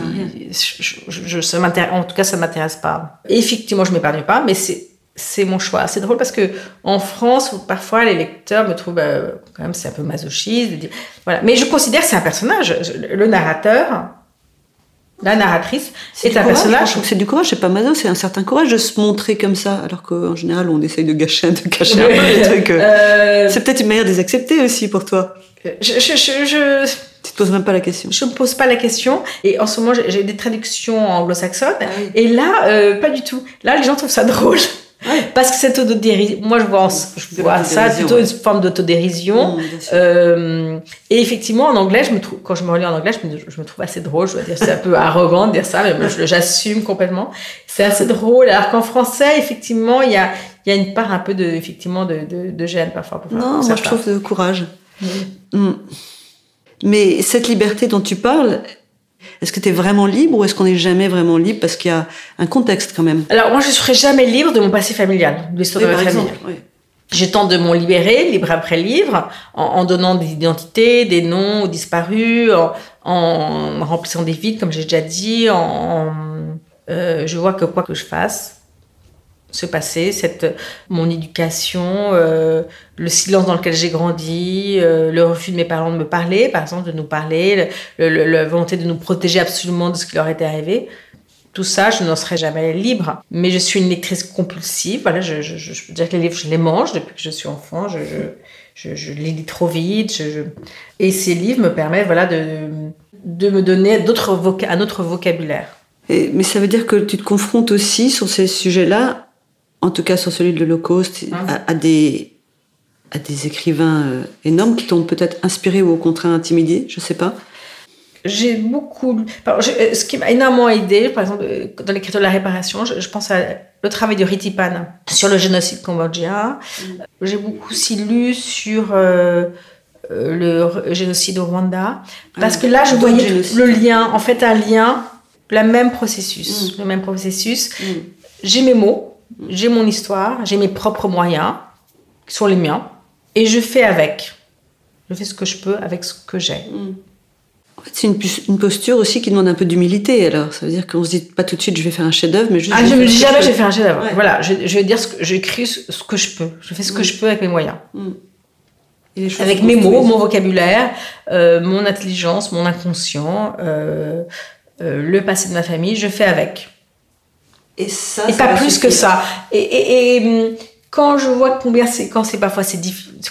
je, je, en tout cas, ça m'intéresse pas. effectivement, je m'épargne pas, mais c'est c'est mon choix. C'est drôle parce que en France, parfois les lecteurs me trouvent euh, quand même c'est un peu masochiste. Voilà. Mais je considère que c'est un personnage. Le narrateur, la narratrice, c'est un personnage. c'est du courage, c'est pas maso, c'est un certain courage de se montrer comme ça, alors qu'en général on essaye de gâcher, de cacher un peu les trucs. Euh. Euh, c'est peut-être une manière de les accepter aussi pour toi. Je, je, je, tu te poses même pas la question. Je me pose pas la question. Et en ce moment, j'ai des traductions anglo-saxonnes. Ah et là, pas du tout. Là, les gens trouvent ça drôle. Parce que cette autodérision, moi je vois, je vois ça plutôt une forme d'autodérision. Mmh, euh, et effectivement, en anglais, je me trouve, quand je me relis en anglais, je me, je me trouve assez drôle. Je dois dire, c'est un peu arrogant de dire ça, mais j'assume complètement. C'est assez drôle. Alors qu'en français, effectivement, il y a, il y a une part un peu de, effectivement, de, de, de gêne parfois. non, moi je trouve de courage. Mmh. Mmh. Mais cette liberté dont tu parles, est-ce que tu es vraiment libre ou est-ce qu'on n'est jamais vraiment libre? Parce qu'il y a un contexte quand même Alors moi je ne serai jamais libre de mon passé familial, de l'histoire de ma famille. J'ai tant de m'en libérer, libre après livre, en, donnant des identités, des noms disparus, en, remplissant des vides, comme j'ai déjà dit. En, euh, je vois que quoi que je fasse, se passer, cette, mon éducation, euh, le silence dans lequel j'ai grandi, euh, le refus de mes parents de me parler, par exemple, de nous parler, la volonté de nous protéger absolument de ce qui leur était arrivé. Tout ça, je n'en serai jamais libre. Mais je suis une lectrice compulsive. Voilà, je, je, je, peux dire que les livres, je les mange depuis que je suis enfant. Je, je, je les lis trop vite. Et ces livres me permettent voilà, de, de me donner d'autres un autre vocabulaire. Mais ça veut dire que tu te confrontes aussi sur ces sujets-là en tout cas sur celui de l'Holocauste, ah. à, des, à des écrivains euh, énormes qui t'ont peut-être inspiré ou au contraire intimidé, je sais pas. J'ai beaucoup. ce qui m'a énormément aidé, par exemple, euh, dans l'écriture de la réparation, je, pense à le travail de Ritipan sur le génocide cambodgien. Mm. J'ai beaucoup aussi lu sur euh, le génocide au Rwanda, parce ah, que là, je voyais le lien, en fait, un lien, le même processus, mm. le même processus. Mm. J'ai mes mots, j'ai mon histoire, j'ai mes propres moyens, qui sont les miens, et je fais avec. Je fais ce que je peux avec ce que j'ai. Mm. c'est une, posture aussi qui demande un peu d'humilité. Alors, ça veut dire qu'on se dit pas tout de suite, je vais faire un chef-d'œuvre, mais juste. Ah, je me dis jamais, je vais faire un chef-d'œuvre. Voilà, je, vais dire ce que j'écris ce que je peux. Je fais ce que mm. je peux avec mes moyens. Mm. Avec mes mots, mon vocabulaire, euh, mon intelligence, mon inconscient, euh, euh, le passé de ma famille, je fais avec. Et ça, et pas plus que ça. Et, et, hum, quand je vois combien c'est, quand c'est parfois c'est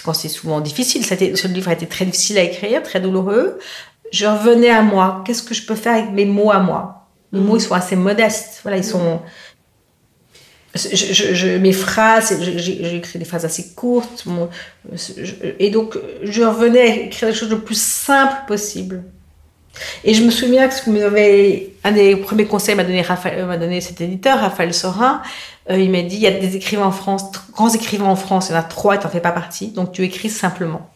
quand c'est souvent difficile, ce livre a été très difficile à écrire, très douloureux. Je revenais à moi. Qu'est-ce que je peux faire avec mes mots à moi? Mes mots, ils sont assez modestes. Voilà, ils sont. Je, mes phrases, j'ai écrit des phrases assez courtes. et donc, je revenais à écrire les choses le plus simple possible. Et je me souviens que ce que m'avait, un des premiers conseils m'a donné, Raphaël, m'a donné cet éditeur, Raphaël Sorin. Euh, il m'a dit il y a des écrivains en France, grands écrivains en France, il y en a trois et tu n'en fais pas partie, donc tu écris simplement.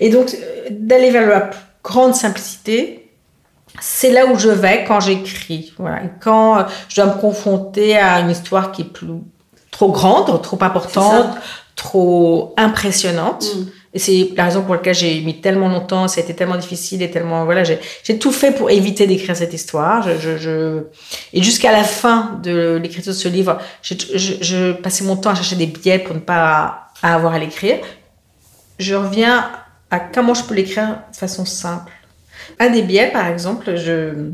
Et donc, euh, d'aller vers la grande simplicité, c'est là où je vais quand j'écris. Voilà. quand euh, je dois me confronter à une histoire qui est plus, trop grande, trop importante, trop impressionnante. Mm. Et c'est la raison pour laquelle j'ai mis tellement longtemps, ça a été tellement difficile et tellement voilà, j'ai tout fait pour éviter d'écrire cette histoire. Je, je, Et jusqu'à la fin de l'écriture de ce livre, je, je, passais mon temps à chercher des biais pour ne pas avoir à l'écrire. Je reviens à comment je peux l'écrire de façon simple. Un des biais, par exemple, je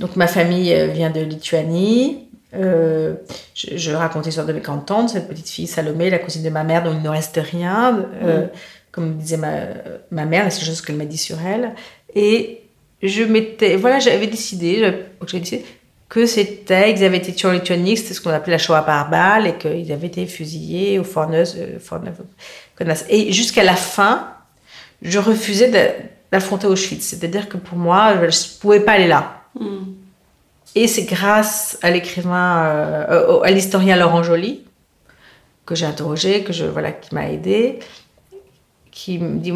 donc ma famille vient de Lituanie. Euh, je, racontais l'histoire de mes grandes-tantes, cette petite fille Salomé, la cousine de ma mère, dont il ne reste rien. Euh, comme disait ma, ma mère, c'est chose qu'elle m'a dit sur elle. Et je m'étais, voilà, j'avais décidé, décidé que c'était, ils avaient été tués en Lituanie, c'était ce qu'on appelait la Shoah par balle, et qu'ils avaient été fusillés au Forneuse, euh, Et jusqu'à la fin, je refusais d'affronter Auschwitz. C'est-à-dire que pour moi, je ne pouvais pas aller là. Hmm. Et c'est grâce à l'écrivain, euh, à l'historien Laurent Joly, que j'ai interrogé, que je, voilà, qui m'a aidé, qui me dit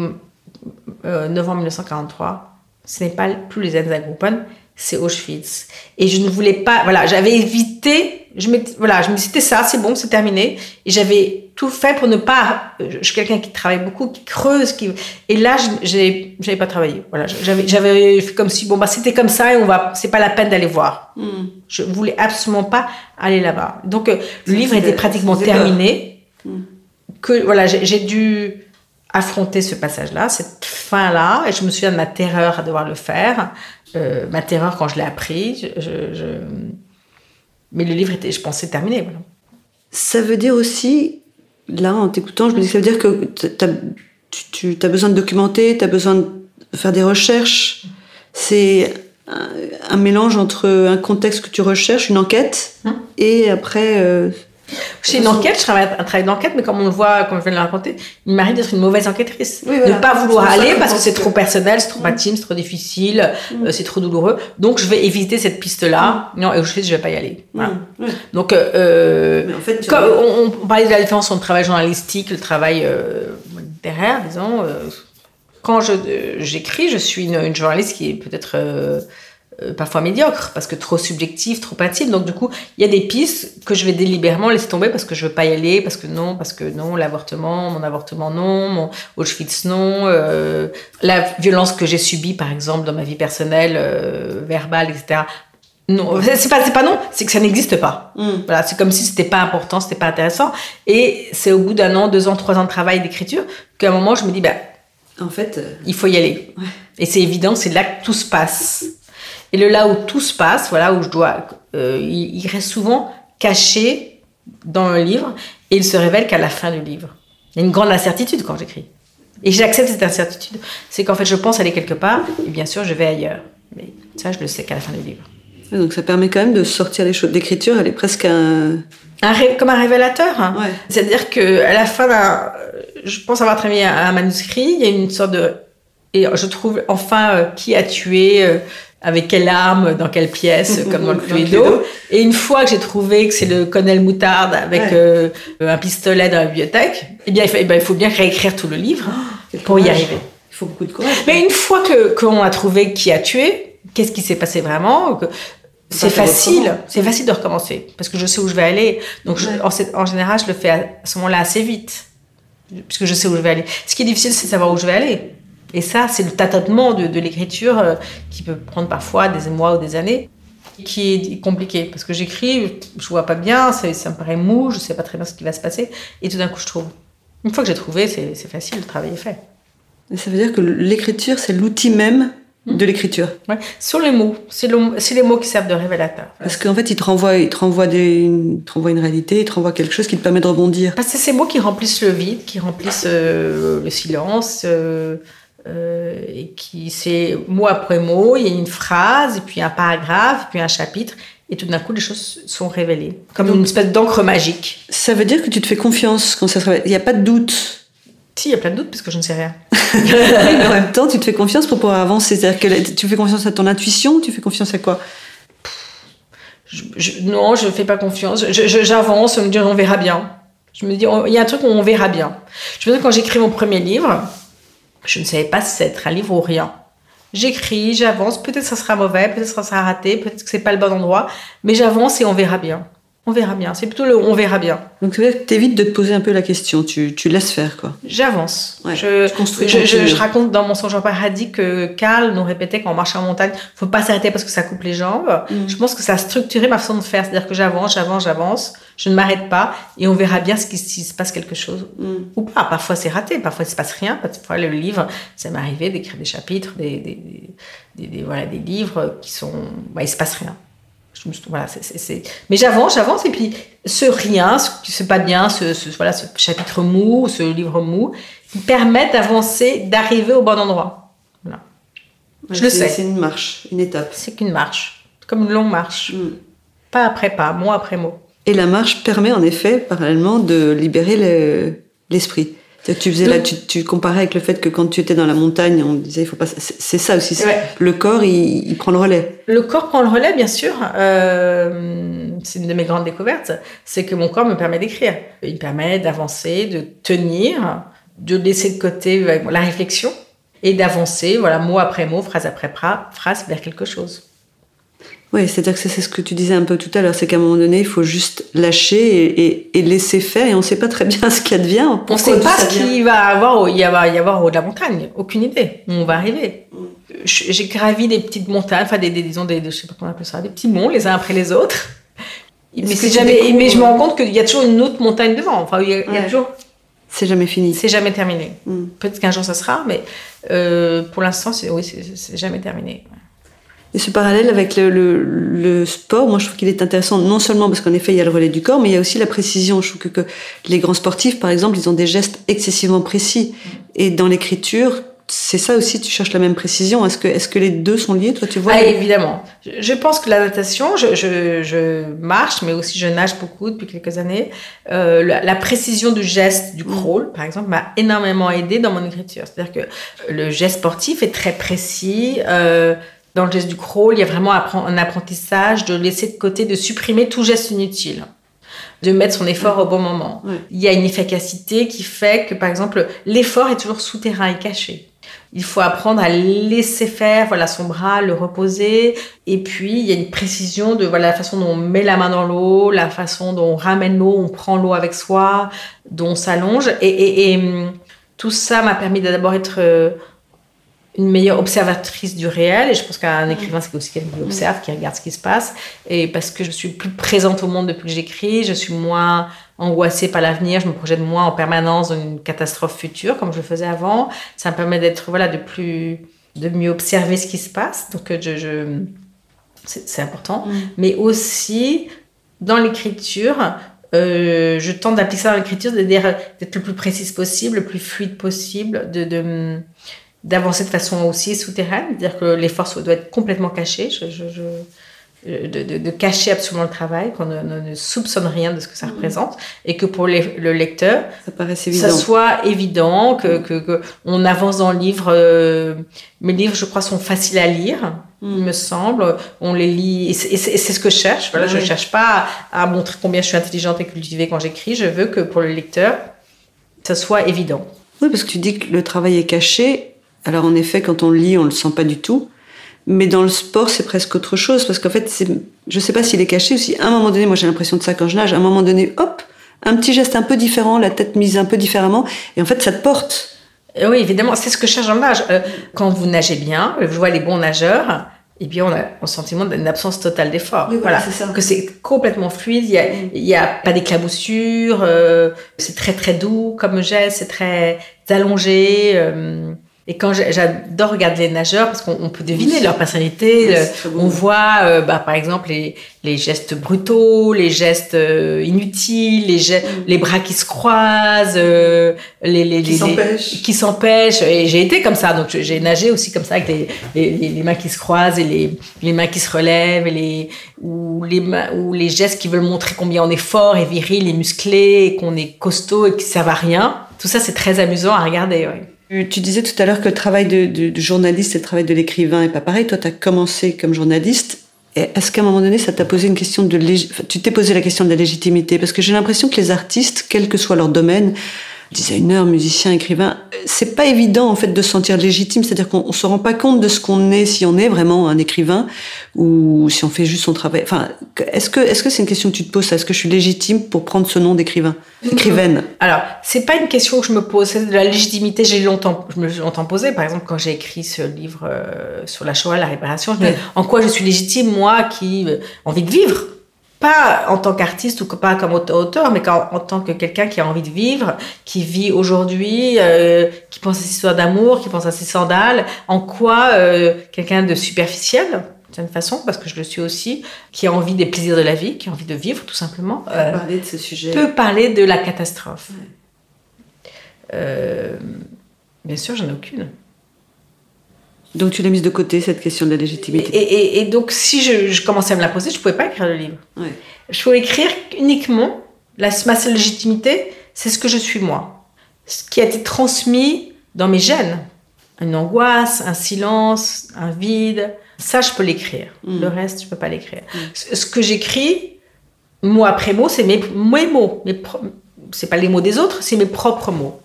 euh, novembre 1943, ce n'est pas plus les Einsatzgruppen, c'est Auschwitz. Et je ne voulais pas, voilà, j'avais évité, je me, voilà, je me c'était ça, c'est bon, c'est terminé. Et j'avais tout fait pour ne pas, je suis quelqu'un qui travaille beaucoup, qui creuse, qui, et là, je n'avais pas travaillé. Voilà, j'avais, j'avais fait comme si, bon, bah, c'était comme ça et on va, c'est pas la peine d'aller voir. Hmm. Je voulais absolument pas aller là-bas. Donc, euh, le livre était pratiquement terminé. Hmm. Que, voilà, j'ai dû, affronter ce passage-là, cette fin-là, et je me souviens de ma terreur à devoir le faire, euh, ma terreur quand je l'ai appris. Je, Mais le livre était, je pensais, terminé. Ça veut dire aussi, là, en t'écoutant, je me dis, ça veut dire que tu, as besoin de documenter, tu as besoin de faire des recherches. C'est un, mélange entre un contexte que tu recherches, une enquête, hein? et après... Euh, c'est une enquête, je travaille un travail d'enquête, mais comme on le voit, comme je viens de le raconter, il m'arrive d'être une mauvaise enquêtrice. Oui, Ne pas vouloir aller parce que c'est trop personnel, c'est trop mm. intime, c'est trop difficile, mm. euh, c'est trop douloureux. Donc, je vais éviter cette piste-là. Mm. Non, et je vais pas y aller. Donc, euh, euh en fait, comme on, parlait de la différence entre le travail journalistique, le travail euh, littéraire, disons. quand j'écris, je, suis une, une, journaliste qui est peut-être euh, parfois médiocre, parce que trop subjectif, trop intime. Donc du coup, il y a des pistes que je vais délibérément laisser tomber parce que je veux pas y aller, parce que non, parce que non, l'avortement, mon avortement non, mon Auschwitz non, euh, la violence que j'ai subie par exemple dans ma vie personnelle, euh, verbale, etc. Non, c'est pas, c'est pas non, c'est que ça n'existe pas. Mm. Voilà, c'est comme si c'était pas important, c'était pas intéressant. Et c'est au bout d'un an, deux ans, trois ans de travail d'écriture qu'à un moment je me dis, bah, en fait, il faut y aller. Et c'est évident, c'est là que tout se passe. Et le là où tout se passe, voilà, où je dois, euh, il, reste souvent caché dans le livre et il se révèle qu'à la fin du livre. Il y a une grande incertitude quand j'écris. Et j'accepte cette incertitude. C'est qu'en fait, je pense aller quelque part et bien sûr, je vais ailleurs. Mais ça, je le sais qu'à la fin du livre. Donc ça permet quand même de sortir les choses. L'écriture, elle est presque un... un comme un révélateur. Hein. C'est-à-dire que à la fin, je pense avoir travaillé un, manuscrit. Il y a une sorte de et je trouve enfin euh, qui a tué euh, avec quelle arme, dans quelle pièce, comme dans le Cluedo. Et une fois que j'ai trouvé que c'est le colonel Moutarde avec euh, un pistolet dans la bibliothèque, eh bien, il faut, eh ben, il faut bien réécrire tout le livre oh, pour y arriver. Il faut beaucoup de courage. Mais une fois que qu'on a trouvé qui a tué, qu'est-ce qui s'est passé vraiment? C'est facile, c'est facile de recommencer parce que je sais où je vais aller. Donc, en, général, je le fais à ce moment-là assez vite, puisque je sais où je vais aller. Ce qui est difficile, c'est de savoir où je vais aller. Et ça, c'est le tâtonnement de, de l'écriture euh, qui peut prendre parfois des mois ou des années, qui est compliqué. Parce que j'écris, je vois pas bien, ça, ça me paraît mou, je sais pas très bien ce qui va se passer. Et tout d'un coup, je trouve. Une fois que j'ai trouvé, c'est facile, le travail est fait. Et ça veut dire que l'écriture, c'est l'outil même de l'écriture. Ouais. Sur les mots, c'est le, les mots qui servent de révélateur. Parce qu'en fait, il te renvoie, il te renvoie, des, te une réalité, il te renvoie quelque chose qui te permet de rebondir. Parce que c'est ces mots qui remplissent le vide, qui remplissent euh, le silence, euh, euh, et qui c'est mot après mot, il y a une phrase, et puis un paragraphe, et puis un chapitre, et tout d'un coup, les choses sont révélées, comme une espèce d'encre magique. Ça veut dire que tu te fais confiance quand ça se révèle. Il n'y a pas de doute. Si, il y a plein de doutes, parce que je ne sais rien. mais en même temps, tu te fais confiance pour pouvoir avancer. C'est-à-dire que tu fais confiance à ton intuition, tu fais confiance à quoi? Je, Non, je ne fais pas confiance. J'avance, on me dit on verra bien. Je me dis, il y a un truc où on verra bien. Je me dis, quand j'écris mon premier livre, je ne savais pas si c'était un livre ou rien. J'écris, j'avance, peut-être ça sera mauvais, peut-être ça sera raté, peut-être que c'est pas le bon endroit, mais j'avance et on verra bien. On verra bien. C'est plutôt le on verra bien. Donc tu évites de te poser un peu la question. Tu, tu laisses faire quoi. J'avance. je, je, je, raconte dans mon songe en paradis que Karl nous répétait qu'en marchant en montagne, faut pas s'arrêter parce que ça coupe les jambes. Mm. Je pense que ça a structuré ma façon de faire. C'est-à-dire que j'avance, j'avance, j'avance. Je ne m'arrête pas et on verra bien ce qui, s'il se passe quelque chose mm. ou pas. Parfois c'est raté, parfois il se passe rien. Parfois le livre, ça m'est arrivé d'écrire des chapitres, des, des, des, des, voilà, des livres qui sont, bah, il se passe rien. Voilà, Mais j'avance, j'avance, et puis ce rien, ce, ce pas bien, ce, ce, voilà, ce chapitre mou, ce livre mou, qui permettent d'avancer, d'arriver au bon endroit. Voilà. je le sais. C'est une marche, une étape. C'est qu'une marche, comme une longue marche. Mm. Pas après pas, mot après mot. Et la marche permet en effet, parallèlement, de libérer l'esprit. Tu faisais là, tu, tu, comparais avec le fait que quand tu étais dans la montagne, on disait il faut pas. C'est ça aussi. Le corps, il, prend le relais. Le corps prend le relais, bien sûr. Euh, c'est une de mes grandes découvertes, c'est que mon corps me permet d'écrire. Il me permet d'avancer, de tenir, de laisser de côté la réflexion et d'avancer, voilà, mot après mot, phrase après phrase, vers quelque chose. Oui, c'est-à-dire que c'est ce que tu disais un peu tout à l'heure, c'est qu'à un moment donné, il faut juste lâcher et, laisser faire, et on ne sait pas très bien ce qui advient. On ne sait pas ce qu'il va avoir, il va y avoir au de la montagne, aucune idée. On va arriver. Mm. J'ai gravi des petites montagnes, enfin des, disons des, je sais pas comment on appelle ça, des petits monts les uns après les autres. Mais c'est jamais, mais je me rends compte qu'il y a toujours une autre montagne devant. Enfin, il y a, toujours. C'est jamais fini. C'est jamais terminé. Mm. Peut-être qu'un jour ça sera, mais euh, pour l'instant, oui, c'est jamais terminé. Et ce parallèle avec le, le, sport, moi je trouve qu'il est intéressant, non seulement parce qu'en effet il y a le relais du corps, mais il y a aussi la précision. Je trouve que, que les grands sportifs, par exemple, ils ont des gestes excessivement précis. Et dans l'écriture, c'est ça aussi, tu cherches la même précision. Est-ce que, les deux sont liés, toi, tu vois? Ah, Évidemment. Je pense que la natation, je, je, je, marche, mais aussi je nage beaucoup depuis quelques années. Euh, la, précision du geste, du crawl, par exemple, m'a énormément aidé dans mon écriture. C'est-à-dire que le geste sportif est très précis. Euh, dans le geste du crawl, il y a vraiment un apprentissage de laisser de côté, de supprimer tout geste inutile de mettre son effort au bon moment. Il y a une efficacité qui fait que, par exemple, l'effort est toujours souterrain et caché. Il faut apprendre à laisser faire, voilà, son bras, le reposer. Et puis, il y a une précision de, voilà, la façon dont on met la main dans l'eau, la façon dont on ramène l'eau, on prend l'eau avec soi, dont on s'allonge. Et, et, hum, tout ça m'a permis d'abord être euh, une meilleure observatrice du réel. Et je pense qu'un écrivain, c'est aussi quelqu'un qui observe, qui regarde ce qui se passe. Et parce que je suis plus présente au monde depuis que j'écris, je suis moins angoissée par l'avenir, je me projette moins en permanence dans une catastrophe future, comme je le faisais avant. Ça me permet d'être, voilà, de plus, de mieux observer ce qui se passe. Donc, je, je c'est important. Mm. Mais aussi, dans l'écriture, euh, je tente d'appliquer ça dans l'écriture, d'être le plus précise possible, le plus fluide possible, de, de d'avancer de façon aussi souterraine, c'est-à-dire que l'effort doit être complètement caché, je, je, de, de, cacher absolument le travail, qu'on ne, soupçonne rien de ce que ça mmh. représente, et que pour le lecteur, ça, soit évident, que, que, que, on avance dans le livre. Euh, mes livres, je crois, sont faciles à lire, il mmh. me semble. On les lit, et c'est ce que je cherche. Voilà, Je ne cherche pas à, à montrer combien je suis intelligente et cultivée quand j'écris. Je veux que pour le lecteur, ça soit évident. Oui, parce que tu dis que le travail est caché alors en effet, quand on lit, on le sent pas du tout. Mais dans le sport, c'est presque autre chose parce qu'en fait, je sais pas s'il est caché ou si à un moment donné, moi j'ai l'impression de ça quand je nage, à un moment donné, hop, un petit geste un peu différent, la tête mise un peu différemment, et en fait, ça te porte. Oui, évidemment, c'est ce que je cherche en nage. Euh, quand vous nagez bien, je vois les bons nageurs, et bien on a le sentiment d'une absence totale d'effort. voilà, c'est ça. Que c'est complètement fluide, il n'y a, il y a pas d'éclaboussure, euh, c'est très très doux comme geste, c'est très allongé. Euh, et quand j'adore regarder les nageurs parce qu'on peut deviner leur personnalité, on voit euh, bah, par exemple les, les, gestes brutaux, les gestes euh, inutiles, les, les bras qui se croisent, euh, les, les, qui s'empêchent. Et j'ai été comme ça, donc j'ai nagé aussi comme ça avec les, les, les, mains qui se croisent et les, les mains qui se relèvent et les ou les ou les gestes qui veulent montrer combien on est fort et viril et musclé et qu'on est costaud et que ça va rien. Tout ça c'est très amusant à regarder. Ouais. Tu disais tout à l'heure que le travail de, journaliste et le travail de l'écrivain est pas pareil. Toi, tu as commencé comme journaliste. Est-ce qu'à un moment donné, ça t'a posé une question de... Tu t'es posé la question de la légitimité? Parce que j'ai l'impression que les artistes, quel que soit leur domaine, designer, musicien, écrivain, c'est pas évident en fait de se sentir légitime, c'est-à-dire qu'on se rend pas compte de ce qu'on est si on est vraiment un écrivain ou si on fait juste son travail. Enfin, est-ce que est-ce que c'est une question que tu te poses Est-ce que je suis légitime pour prendre ce nom d'écrivain, écrivaine? Alors, c'est pas une question que je me pose. C'est de la légitimité. J'ai longtemps, je me suis longtemps posé. Par exemple, quand j'ai écrit ce livre euh, sur la Shoah, la réparation, en quoi je suis légitime moi qui euh, envie de vivre? Pas en tant qu'artiste ou pas comme auteur, mais en, tant que quelqu'un qui a envie de vivre, qui vit aujourd'hui, euh, qui pense à ses histoires d'amour, qui pense à ses sandales, en quoi euh, quelqu'un de superficiel, d'une façon, parce que je le suis aussi, qui a envie des plaisirs de la vie, qui a envie de vivre tout simplement, peut euh, parler de ce sujet. peut parler de la catastrophe. bien sûr, j'en ai aucune. Donc tu l'as mise de côté, cette question de la légitimité. Et, donc si je, commençais à me la poser, je ne pouvais pas écrire le livre. Je pouvais écrire uniquement, la, ma seule légitimité, c'est ce que je suis moi. Ce qui a été transmis dans mes gènes. Une angoisse, un silence, un vide. Ça, je peux l'écrire. Mm. Le reste, je ne peux pas l'écrire. Mm. Ce que j'écris, mot après mot, c'est mes, mes mots. Mes c'est pas les mots des autres, c'est mes propres mots.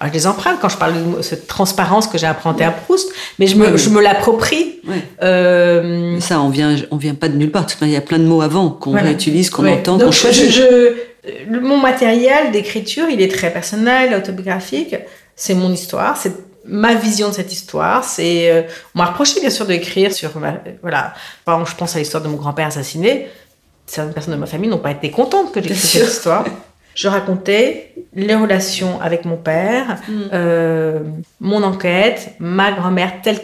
Alors, je les emprunte quand je parle de cette transparence que j'ai appris à Proust, mais je me, je me l'approprie. Euh... Ça, on vient, on vient pas de nulle part. Il y a plein de mots avant qu'on utilise, qu'on entend, qu'on choisit. Je, mon matériel d'écriture, il est très personnel, autobiographique. C'est mon histoire, c'est ma vision de cette histoire. C'est, euh, on m'a reproché bien sûr d'écrire sur, voilà. Par exemple, je pense à l'histoire de mon grand-père assassiné. Certaines personnes de ma famille n'ont pas été contentes que j'écrive cette histoire je racontais les relations avec mon père, mm. euh, mon enquête, ma grand-mère telle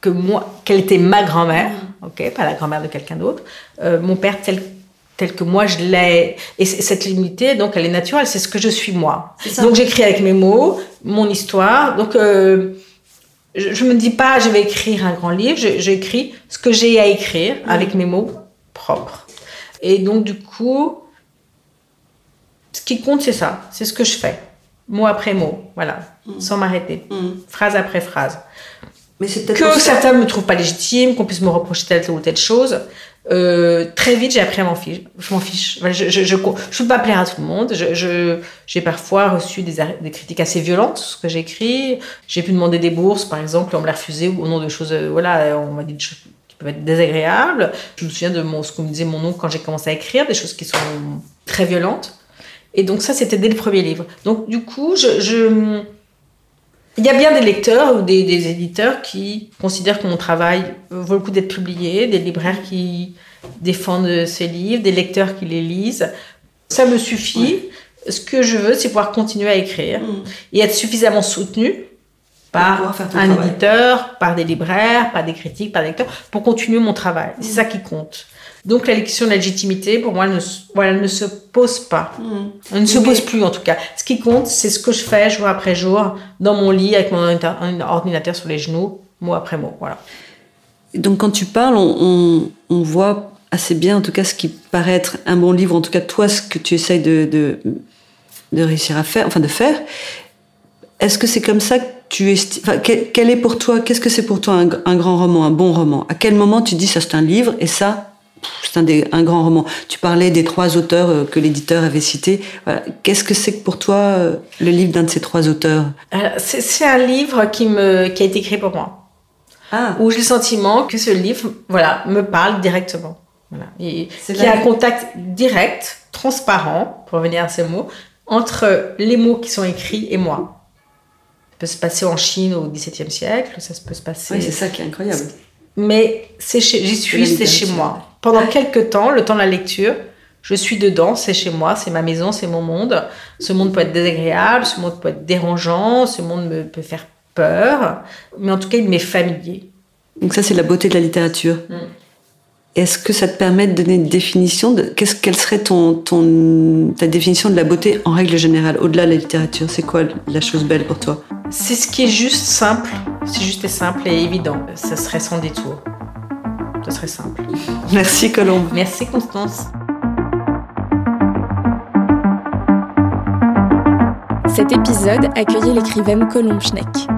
que moi, qu'elle était ma grand-mère, mm. ok, pas la grand-mère de quelqu'un d'autre, euh, mon père tel tel que moi je l'ai. Et cette limité, donc, elle est naturelle, c'est ce que je suis moi. Donc, j'écris avec mes mots, mon histoire. Donc, euh, je, ne me dis pas, je vais écrire un grand livre, j'écris ce que j'ai à écrire mm. avec mes mots propres. Et donc, du coup, ce qui compte, c'est ça. C'est ce que je fais. Mot après mot. Voilà. Mm. Sans m'arrêter. Mm. Phrase après phrase. Mais que certains ne me trouvent pas légitime, qu'on puisse me reprocher telle ou telle chose. Euh, très vite, j'ai appris à m'en fiche. Je m'en fiche. Je, je, je, je, peux pas plaire à tout le monde. Je, j'ai parfois reçu des, des, critiques assez violentes sur ce que j'écris. J'ai pu demander des bourses, par exemple, on me l'a refusé au nom de choses, euh, voilà, on m'a dit des choses qui peuvent être désagréables. Je me souviens de mon, ce qu'on me disait mon oncle quand j'ai commencé à écrire, des choses qui sont très violentes. Et donc ça, c'était dès le premier livre. Donc du coup, je, il y a bien des lecteurs ou des, éditeurs qui considèrent que mon travail vaut le coup d'être publié, des libraires qui défendent ces livres, des lecteurs qui les lisent. Ça me suffit. Ce que je veux, c'est pouvoir continuer à écrire mm. et être suffisamment soutenu par un éditeur, par des libraires, par des critiques, par des lecteurs, pour continuer mon travail. C'est mm. ça qui compte. Donc la question de la légitimité, pour moi, elle ne, voilà, ne se pose pas. Elle ne se pose plus en tout cas. Ce qui compte, c'est ce que je fais jour après jour dans mon lit avec mon ordinateur sur les genoux, mot après mot. Voilà. Donc quand tu parles, on, on, voit assez bien en tout cas ce qui paraît être un bon livre, en tout cas toi ce que tu essayes de, de, de réussir à faire, enfin de faire. Est-ce que c'est comme ça que tu estimes, enfin, quel, est pour toi, qu'est-ce que c'est pour toi un, un, grand roman, un bon roman? À quel moment tu dis ça c'est un livre et ça c'est un, un, grand roman. Tu parlais des trois auteurs euh, que l'éditeur avait cités. Qu'est-ce que c'est pour toi euh, le livre d'un de ces trois auteurs? C'est un livre qui, me, qui a été écrit pour moi. Ah. Où j'ai le sentiment que ce livre voilà, me parle directement. Voilà. Et qu'il y a un contact direct, transparent, pour revenir à ces mots, entre les mots qui sont écrits et moi. peut se passer en Chine au XVIIe siècle, ça peut se passer. Oui, c'est ça qui est incroyable. Mais c'est chez, j'y suis, c'est chez moi. Pendant quelques temps, le temps de la lecture, je suis dedans, c'est chez moi, c'est ma maison, c'est mon monde. Ce monde peut être désagréable, ce monde peut être dérangeant, ce monde me peut faire peur, mais en tout cas, il m'est familier. Donc ça, c'est la beauté de la littérature. Mm. Est-ce que ça te permet de donner une définition de qu'est-ce quelle serait ton, ton ta définition de la beauté en règle générale au-delà de la littérature? C'est quoi la chose belle pour toi? C'est ce qui est juste simple, c'est juste et simple et évident. Ça serait sans détour. Ça serait simple. Merci Colombe. Merci Constance. Cet épisode accueillait l'écrivaine Colombe Schneck.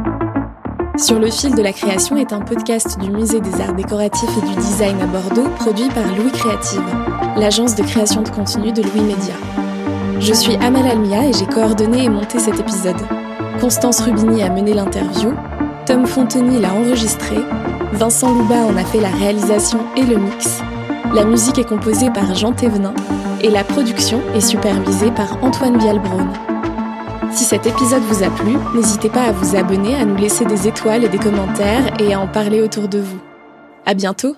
Sur le fil de la création est un podcast du Musée des Arts Décoratifs et du Design à Bordeaux, produit par Louis Créative, l'agence de création de contenu de Louis Média. Je suis Amal Almia et j'ai coordonné et monté cet épisode. Constance Rubini a mené l'interview, Tom Fonteny l'a enregistré, Vincent Louba en a fait la réalisation et le mix. La musique est composée par Jean Thévenin et la production est supervisée par Antoine Vialbrone. Si cet épisode vous a plu, n'hésitez pas à vous abonner, à nous laisser des étoiles et des commentaires et à en parler autour de vous. À bientôt!